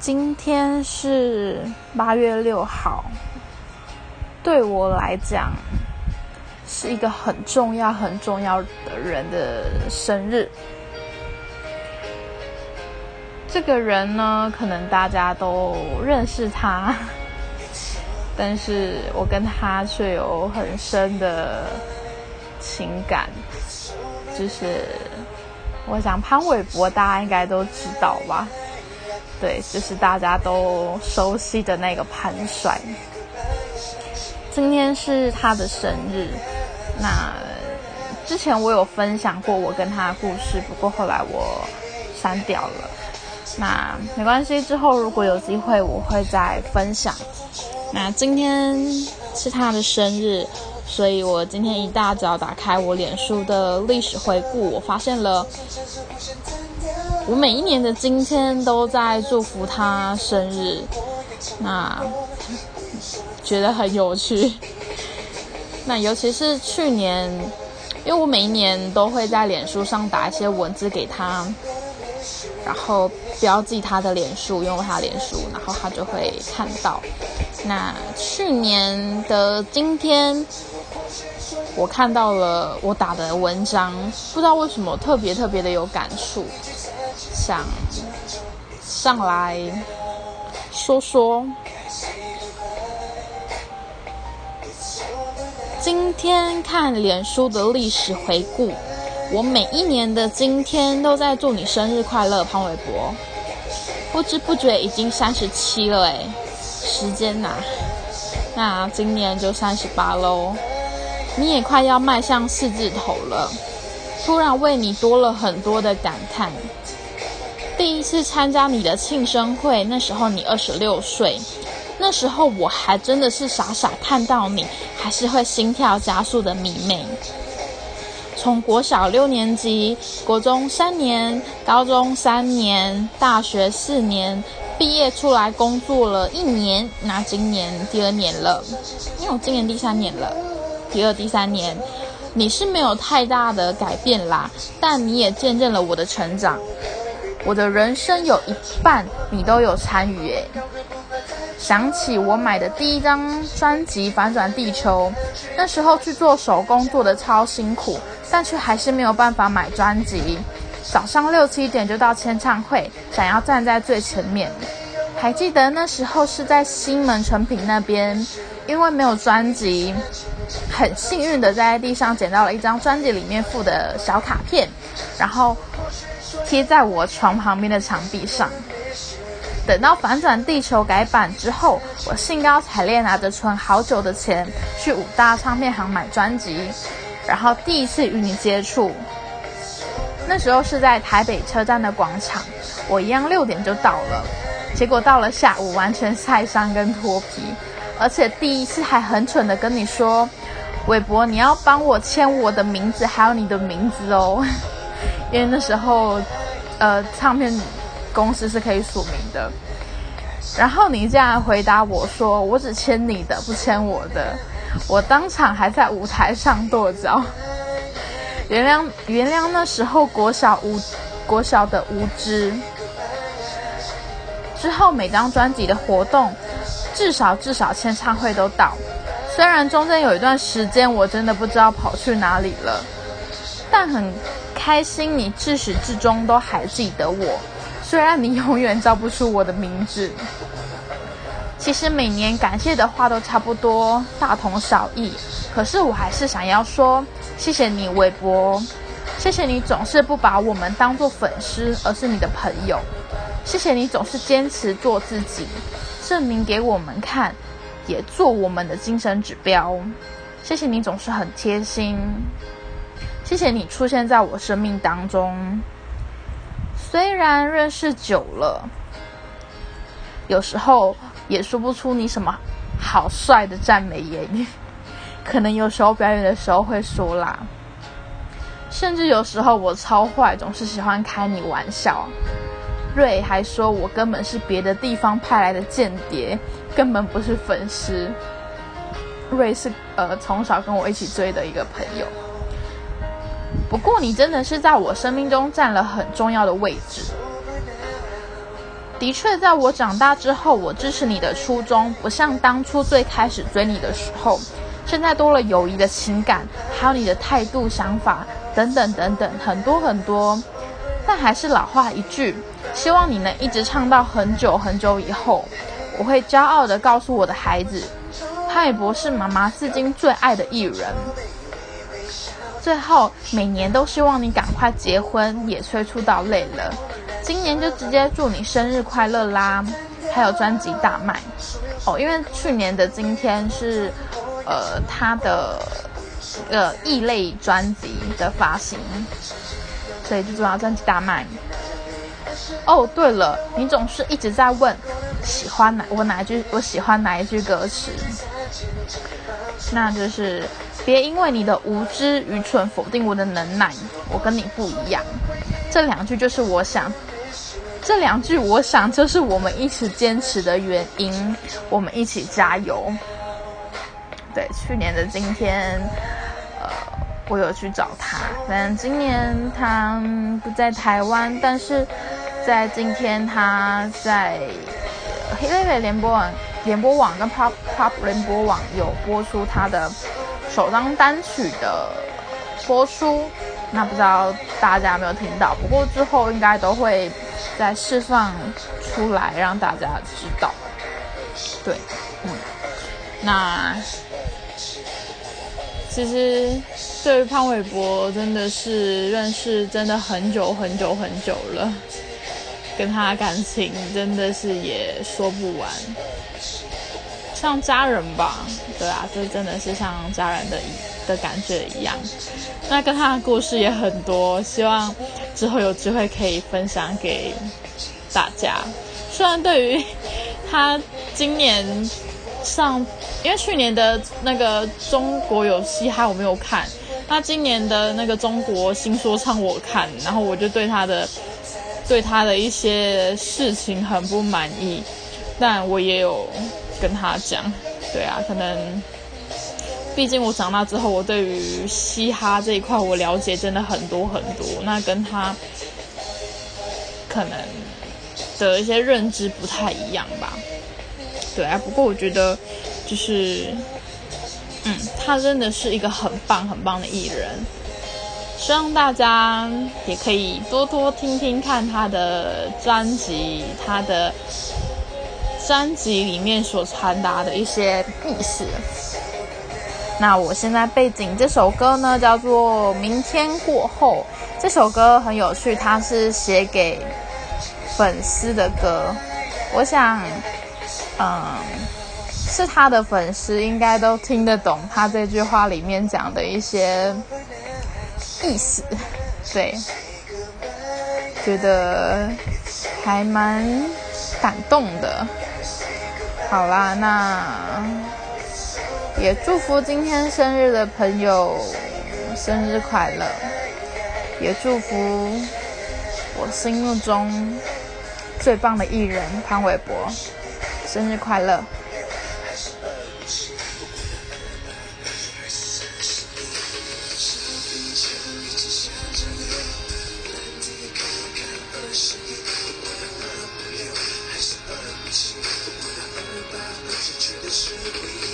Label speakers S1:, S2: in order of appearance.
S1: 今天是八月六号，对我来讲是一个很重要、很重要的人的生日。这个人呢，可能大家都认识他，但是我跟他却有很深的情感，就是我想潘玮柏，大家应该都知道吧。对，就是大家都熟悉的那个潘帅。今天是他的生日，那之前我有分享过我跟他的故事，不过后来我删掉了。那没关系，之后如果有机会我会再分享。那今天是他的生日，所以我今天一大早打开我脸书的历史回顾，我发现了。我每一年的今天都在祝福他生日，那觉得很有趣。那尤其是去年，因为我每一年都会在脸书上打一些文字给他，然后标记他的脸书，用他脸书，然后他就会看到。那去年的今天，我看到了我打的文章，不知道为什么特别特别的有感触。想上来说说，今天看脸书的历史回顾，我每一年的今天都在祝你生日快乐，潘玮柏。不知不觉已经三十七了哎，时间呐，那今年就三十八喽，你也快要迈向四字头了，突然为你多了很多的感叹。第一次参加你的庆生会，那时候你二十六岁，那时候我还真的是傻傻看到你，还是会心跳加速的迷妹。从国小六年级、国中三年、高中三年、大学四年，毕业出来工作了一年，那今年第二年了，因为我今年第三年了，第二第三年，你是没有太大的改变啦，但你也见证了我的成长。我的人生有一半你都有参与诶。想起我买的第一张专辑《反转地球》，那时候去做手工做的超辛苦，但却还是没有办法买专辑。早上六七点就到签唱会，想要站在最前面。还记得那时候是在新门成品那边，因为没有专辑，很幸运的在地上捡到了一张专辑里面附的小卡片，然后。贴在我床旁边的墙壁上。等到反转地球改版之后，我兴高采烈拿着存好久的钱去五大唱片行买专辑，然后第一次与你接触。那时候是在台北车站的广场，我一样六点就到了，结果到了下午完全晒伤跟脱皮，而且第一次还很蠢的跟你说：“韦博，你要帮我签我的名字，还有你的名字哦。” 因为那时候，呃，唱片公司是可以署名的。然后你这样回答我说：“我只签你的，不签我的。”我当场还在舞台上跺脚。原谅原谅那时候国小无国小的无知。之后每张专辑的活动，至少至少签唱会都到。虽然中间有一段时间我真的不知道跑去哪里了，但很。开心，你自始至终都还记得我，虽然你永远叫不出我的名字。其实每年感谢的话都差不多，大同小异。可是我还是想要说，谢谢你，微博，谢谢你总是不把我们当做粉丝，而是你的朋友。谢谢你总是坚持做自己，证明给我们看，也做我们的精神指标。谢谢你总是很贴心。谢谢你出现在我生命当中。虽然认识久了，有时候也说不出你什么好帅的赞美言语，可能有时候表演的时候会说啦，甚至有时候我超坏，总是喜欢开你玩笑。瑞还说我根本是别的地方派来的间谍，根本不是粉丝。瑞是呃从小跟我一起追的一个朋友。不过，你真的是在我生命中占了很重要的位置。的确，在我长大之后，我支持你的初衷不像当初最开始追你的时候，现在多了友谊的情感，还有你的态度、想法等等等等，很多很多。但还是老话一句，希望你能一直唱到很久很久以后。我会骄傲地告诉我的孩子，潘玮柏是妈妈至今最爱的艺人。最后，每年都希望你赶快结婚，也催促到累了。今年就直接祝你生日快乐啦！还有专辑大卖哦，因为去年的今天是呃他的呃异类专辑的发行，所以就祝他专辑大卖。哦，对了，你总是一直在问喜欢哪我哪一句我喜欢哪一句歌词，那就是。别因为你的无知愚蠢否定我的能耐，我跟你不一样。这两句就是我想，这两句我想就是我们一起坚持的原因。我们一起加油。对，去年的今天，呃，我有去找他，但今年他不在台湾，但是在今天他在黑贝贝联播网、联播网跟 Pop Pop 联播网有播出他的。首张单曲的播出，那不知道大家有没有听到？不过之后应该都会再释放出来，让大家知道。对，嗯，那其实对于潘玮柏真的是认识真的很久很久很久了，跟他感情真的是也说不完。像家人吧，对啊，就真的是像家人的的感觉一样。那跟他的故事也很多，希望之后有机会可以分享给大家。虽然对于他今年上，因为去年的那个中国有嘻哈我没有看，那今年的那个中国新说唱我看，然后我就对他的对他的一些事情很不满意，但我也有。跟他讲，对啊，可能，毕竟我长大之后，我对于嘻哈这一块我了解真的很多很多，那跟他可能的一些认知不太一样吧，对啊，不过我觉得就是，嗯，他真的是一个很棒很棒的艺人，希望大家也可以多多听听看他的专辑，他的。专辑里面所传达的一些意思。那我现在背景这首歌呢，叫做《明天过后》。这首歌很有趣，它是写给粉丝的歌。我想，嗯，是他的粉丝应该都听得懂他这句话里面讲的一些意思。对，觉得还蛮感动的。好啦，那也祝福今天生日的朋友生日快乐，也祝福我心目中最棒的艺人潘玮柏生日快乐。是鬼